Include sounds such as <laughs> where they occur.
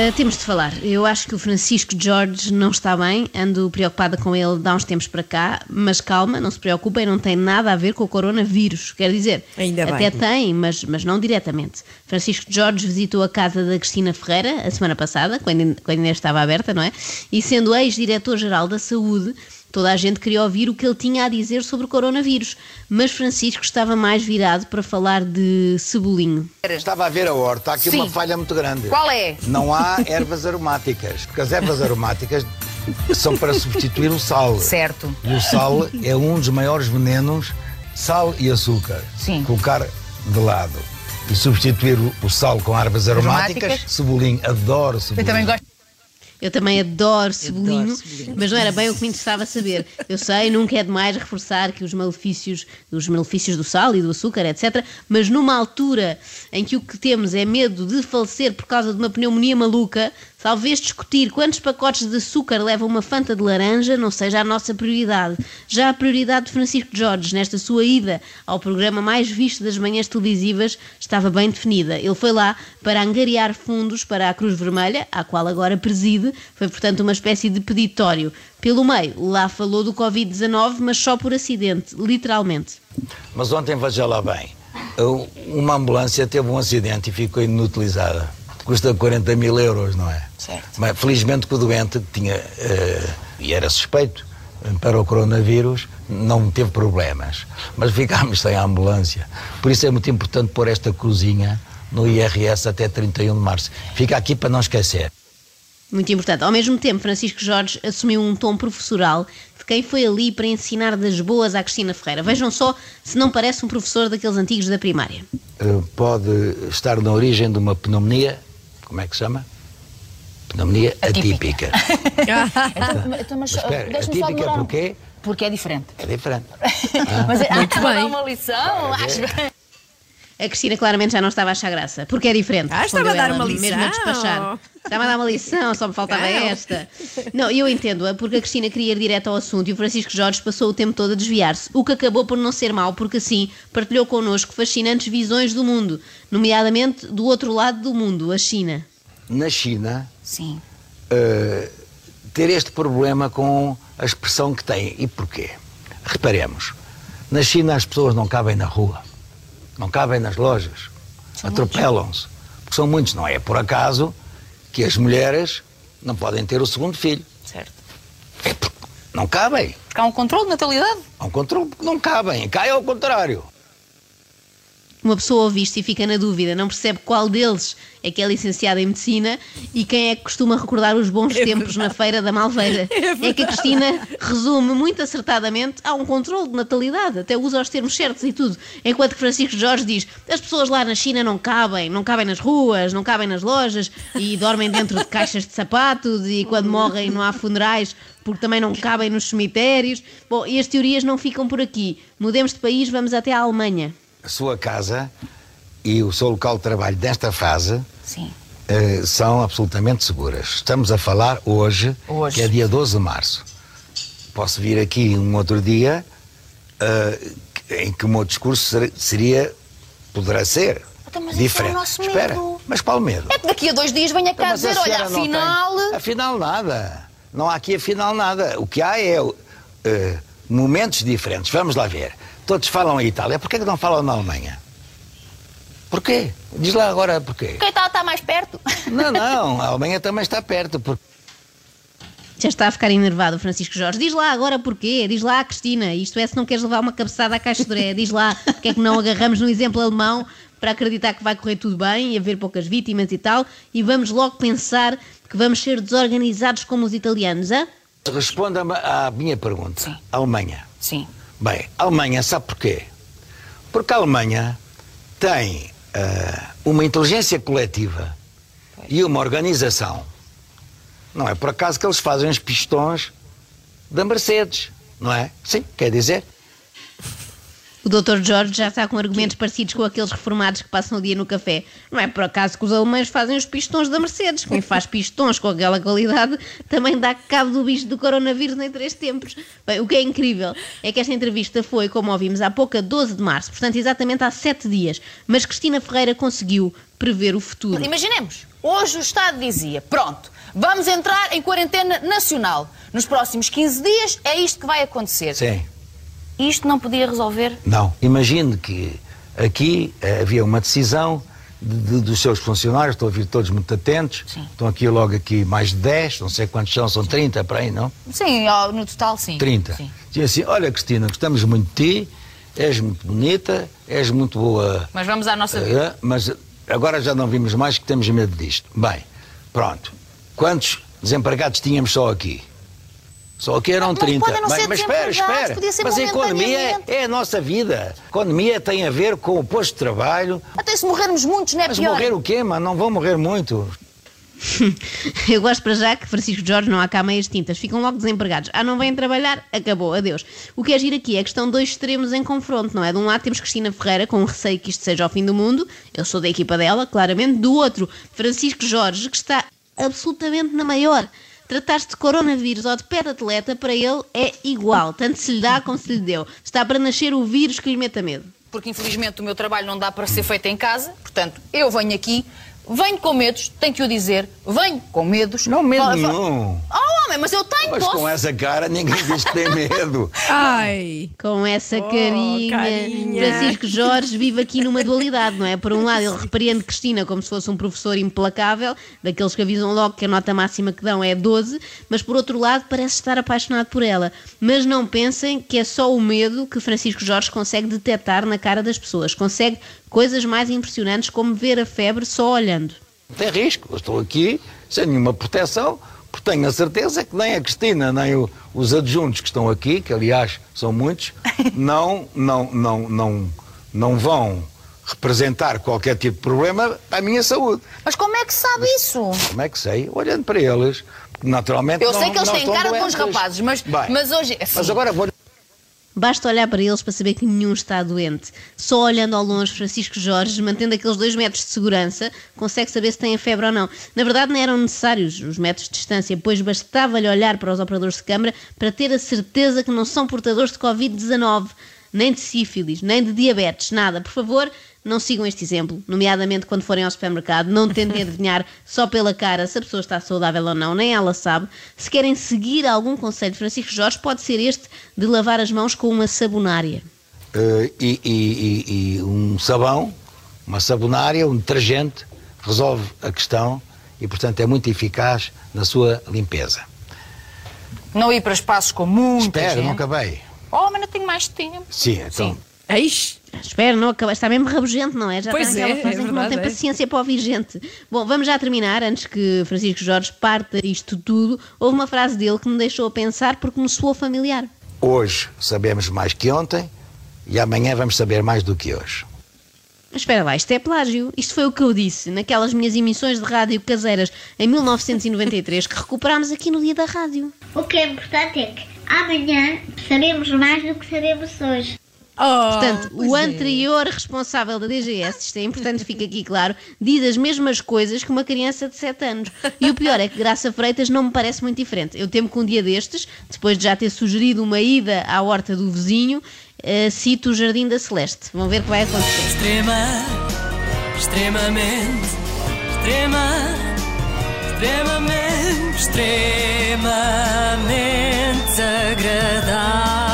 Uh, temos de falar. Eu acho que o Francisco Jorge não está bem, ando preocupada com ele de há uns tempos para cá, mas calma, não se preocupem, não tem nada a ver com o coronavírus. Quer dizer, Ainda bem. até tem, mas, mas não diretamente. Francisco Jorge visitou a casa da Cristina Ferreira a semana passada, quando, quando ainda estava aberta, não é? E sendo ex-diretor-geral da Saúde, Toda a gente queria ouvir o que ele tinha a dizer sobre o coronavírus, mas Francisco estava mais virado para falar de cebolinho. Estava a ver a horta, há aqui Sim. uma falha muito grande. Qual é? Não há ervas aromáticas, porque as ervas aromáticas são para substituir o sal. Certo. E o sal é um dos maiores venenos, sal e açúcar. Sim. Colocar de lado e substituir o- sal com ervas aromáticas, Aromáticas. cebolinho, adoro cebolinho. Eu também gosto. Eu também adoro cebolinho, cebolinho. mas não era bem o que me interessava saber. Eu sei, nunca é demais reforçar que os malefícios, os malefícios do sal e do açúcar, etc. Mas numa altura em que o que temos é medo de falecer por causa de uma pneumonia maluca, talvez discutir quantos pacotes de açúcar leva uma fanta de laranja não seja a nossa prioridade. Já a prioridade de Francisco Jorge, nesta sua ida ao programa mais visto das manhãs televisivas, estava bem definida. Ele foi lá para angariar fundos para a Cruz Vermelha, à qual agora preside. Foi, portanto, uma espécie de peditório. Pelo meio, lá falou do Covid-19, mas só por acidente, literalmente. Mas ontem, veja lá bem, uma ambulância teve um acidente e ficou inutilizada. Custa 40 mil euros, não é? Certo. Mas, felizmente que o doente tinha, eh, e era suspeito para o coronavírus, não teve problemas. Mas ficámos sem a ambulância. Por isso é muito importante pôr esta cruzinha no IRS até 31 de março. Fica aqui para não esquecer. Muito importante. Ao mesmo tempo, Francisco Jorge assumiu um tom professoral de quem foi ali para ensinar das boas à Cristina Ferreira. Vejam só se não parece um professor daqueles antigos da primária. Eh, pode estar na origem de uma pneumonia, como é que se chama? Pneumonia Atípica. atípica. Então, então, mas, Mas espera, atípica porquê? Porque é diferente. É diferente. Mas é, Muito ah, vou bem. uma lição. Acho bem. A Cristina claramente já não estava a achar graça, porque é diferente. Ah, estava a dar ela, uma Mesmo a lição. despachar. Estava a dar uma lição, só me faltava Não. esta. Não, eu entendo-a, porque a Cristina queria ir direto ao assunto e o Francisco Jorge passou o tempo todo a desviar-se, o que acabou por não ser mau, porque assim partilhou connosco fascinantes visões do mundo, nomeadamente do outro lado do mundo, a China. Na China, Sim. eh, ter este problema com a expressão que tem. E porquê? Reparemos, na China as pessoas não cabem na rua, não cabem nas lojas, atropelam-se, porque são muitos, não é por acaso que as mulheres não podem ter o segundo filho. Certo. É porque não cabem. Porque há um controle de natalidade. Há um controle porque não cabem, cá é ao contrário. Uma pessoa ouve isto e fica na dúvida, não percebe qual deles é que é licenciado em medicina e quem é que costuma recordar os bons <laughs> tempos na feira da Malveira. <laughs> É, que a Cristina resume muito acertadamente há um controle de natalidade, até usa os termos certos e tudo. Enquanto que Francisco Jorge diz as pessoas lá na China não cabem, não cabem nas ruas, não cabem nas lojas e dormem dentro de caixas de sapatos e quando morrem não há funerais porque também não cabem nos cemitérios. Bom, e as teorias não ficam por aqui. Mudemos de país, vamos até à Alemanha. A sua casa e o seu local de trabalho nesta fase eh, são absolutamente seguras. Estamos a falar hoje, Hoje. que é dia 12 de março. Posso vir aqui um outro dia eh, em que o meu discurso ser- seria, poderá ser Então, mas é o diferente. nosso Espera, medo. mas qual medo? É que daqui a dois dias venha cá Então, dizer, olha, afinal... tem- Afinal nada. Não há aqui afinal nada. O que há é eh, momentos diferentes. Vamos lá ver. Todos falam em Itália. Porquê que não falam na Alemanha? Porquê? Diz lá agora porquê. Quem está, está mais perto? Não, não. <laughs> A Alemanha também está perto. Porque Já está a ficar enervado o Francisco Jorge. Diz lá agora porquê, diz lá a Cristina. Isto é se não queres levar uma cabeçada à caixa de. <laughs> Diz lá porque é que não agarramos no exemplo alemão para acreditar que vai correr tudo bem e haver poucas vítimas e tal. E vamos logo pensar que vamos ser desorganizados como os italianos, hã? Responda-me à minha pergunta. Sim. Alemanha. Sim. Bem, a Alemanha sabe porquê? Porque a Alemanha tem ah, uma inteligência coletiva e uma organização. Não é por acaso que eles fazem os pistões da Mercedes, não é? Sim, quer dizer. O Dr. Jorge já está com argumentos parecidos com aqueles reformados que passam o dia no café. Não é por acaso que os alemães fazem os pistões da Mercedes. Quem faz <laughs> pistões com aquela qualidade também dá cabo do bicho do coronavírus em três tempos. Bem, o que é incrível é que esta entrevista foi, como ouvimos há pouco, a 12 de março, portanto exatamente há sete dias. Mas Cristina Ferreira conseguiu prever o futuro. Imaginemos, hoje o Estado dizia: pronto, vamos entrar em quarentena nacional. Nos próximos 15 dias é isto que vai acontecer. Sim. Isto não podia resolver? Não. Imagine que aqui eh, havia uma decisão de- de- dos seus funcionários, estou a ouvir todos muito atentos. Sim. Estão aqui logo aqui mais de 10, não sei quantos são, são 30 para aí, não? Sim, no total, sim. 30. Sim. Dizia assim, olha Cristina, gostamos muito de ti, és muito bonita, és muito boa Mas vamos à nossa vida. Eh, mas agora já não vimos mais que temos medo disto. Bem, pronto. Quantos desempregados tínhamos só aqui? Só aqui eram Mas 30. podem não Bem, ser mas espera, espera. Mas a economia momentaneamente. é a nossa vida. A economia tem a ver com o posto de trabalho. Até se morrermos muitos, não é Mas pior. morrer o quê, mano? Não vão morrer muito. <laughs> Eu gosto para já que Francisco Jorge não há cá meias tintas, ficam logo desempregados. Ah, não vêm trabalhar? Acabou, adeus. O que é giro aqui é que estão dois extremos em confronto, não é? De um lado temos Cristina Ferreira com receio que isto seja o fim do mundo, eu sou da equipa dela, claramente. Do outro, Francisco Jorge, que está absolutamente na maior. Tratar-se de coronavírus ou de pé de atleta, para ele é igual, tanto se lhe dá como se lhe deu. Está para nascer o vírus que lhe meta medo. Porque infelizmente o meu trabalho não dá para ser feito em casa, portanto, eu venho aqui, venho com medos, tenho que o dizer, venho com medos. Não, medo Fala- nenhum. Oh, homem, mas eu tenho, Mas posso. com essa cara ninguém diz que tem <laughs> medo. Ai. Com essa Oh, carinha. carinha. Francisco Jorge vive aqui numa dualidade, não é? Por um lado, ele repreende Cristina como se fosse um professor implacável, daqueles que avisam logo que a nota máxima que dão é 12, mas por outro lado, parece estar apaixonado por ela. Mas não pensem que é só o medo que Francisco Jorge consegue detectar na cara das pessoas. Consegue coisas mais impressionantes, como ver a febre só olhando. Tem risco. Eu estou aqui sem nenhuma proteção, porque tenho a certeza que nem a Cristina, nem o- os adjuntos que estão aqui, que aliás são muitos, <laughs> não, não, não, não, não vão representar qualquer tipo de problema a minha saúde. Mas como é que sabe isso? Como é que sei? Olhando para eles, naturalmente Eu não- sei que eles têm cara de bons doentes. rapazes, mas, Bem, mas hoje. Assim, Mas agora vou Basta olhar para eles para saber que nenhum está doente. Só olhando ao longe Francisco Jorge, mantendo aqueles dois metros de segurança, consegue saber se tem febre ou não. Na verdade, não eram necessários os metros de distância, pois bastava-lhe olhar para os operadores de câmara para ter a certeza que não são portadores de Covid-19, nem de sífilis, nem de diabetes, nada. Por favor, não sigam este exemplo, nomeadamente quando forem ao supermercado, não tentem <laughs> adivinhar só pela cara se a pessoa está saudável ou não, nem ela sabe. Se querem seguir algum conselho de Francisco Jorge, pode ser este de lavar as mãos com uma sabonária. eh, e, e- e- e um sabão, uma sabonária, um detergente, resolve a questão e, portanto, é muito eficaz na sua limpeza. Não ir para espaços com muita Espera, gente. não acabei. Oh, mas não tenho mais tempo. Sim, então. Sim. Eish. Espera, não acaba. Está mesmo rabugento, não é? Já Pois está naquela é, fase é em que não verdade, tem é. paciência para ouvir gente. Bom, vamos já terminar, antes que Francisco Jorge parta isto tudo. Houve uma frase dele que me deixou a pensar porque me soou familiar. Hoje sabemos mais que ontem e amanhã vamos saber mais do que hoje. Mas espera lá, isto é plágio. Isto foi o que eu disse naquelas minhas emissões de rádio caseiras em 1993 que recuperámos aqui no dia da rádio. O que é importante é que amanhã sabemos mais do que sabemos hoje. Oh, Portanto, o é. anterior responsável da DGS, isto é importante, fica aqui claro, diz as mesmas coisas que uma criança de 7 anos. E o pior é que Graça Freitas não me parece muito diferente. Eu temo que um dia destes, depois de já ter sugerido uma ida à horta do vizinho, eh, cito o Jardim da Celeste. Vão ver o que vai acontecer. Extrema, extremamente, extrema, extremamente, extremamente agradável.